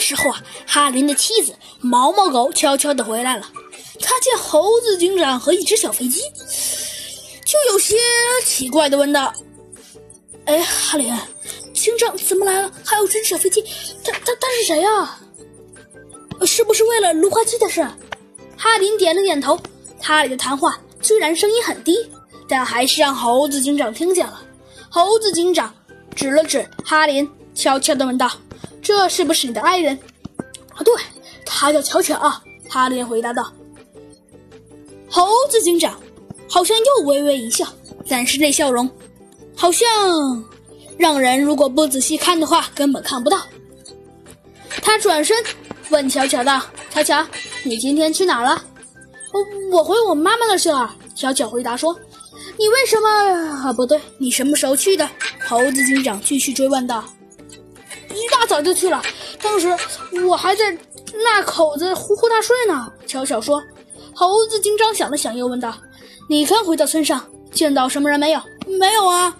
时候啊，哈林的妻子毛毛狗悄悄地回来了。他见猴子警长和一只小飞机，就有些奇怪地问道：“哎，哈林，警长怎么来了？还有只小飞机，他他他是谁啊？是不是为了芦花鸡的事？”哈林点了点头。他俩的谈话虽然声音很低，但还是让猴子警长听见了。猴子警长指了指哈林，悄悄地问道：“这是不是你的爱人？”“啊，对，他叫巧巧。”哈林回答道。猴子警长好像又微微一笑，但是那笑容好像让人如果不仔细看的话根本看不到。他转身问巧巧道：“巧巧，你今天去哪了？”“我我回我妈妈那去了。”巧巧回答说。“你为什么？啊，不对，你什么时候去的？”猴子警长继续追问道。“早就去了，当时我还在那口子呼呼大睡呢。”巧巧说。猴子警长想了想，又问道：“你刚回到村上，见到什么人没有？”“没有啊。”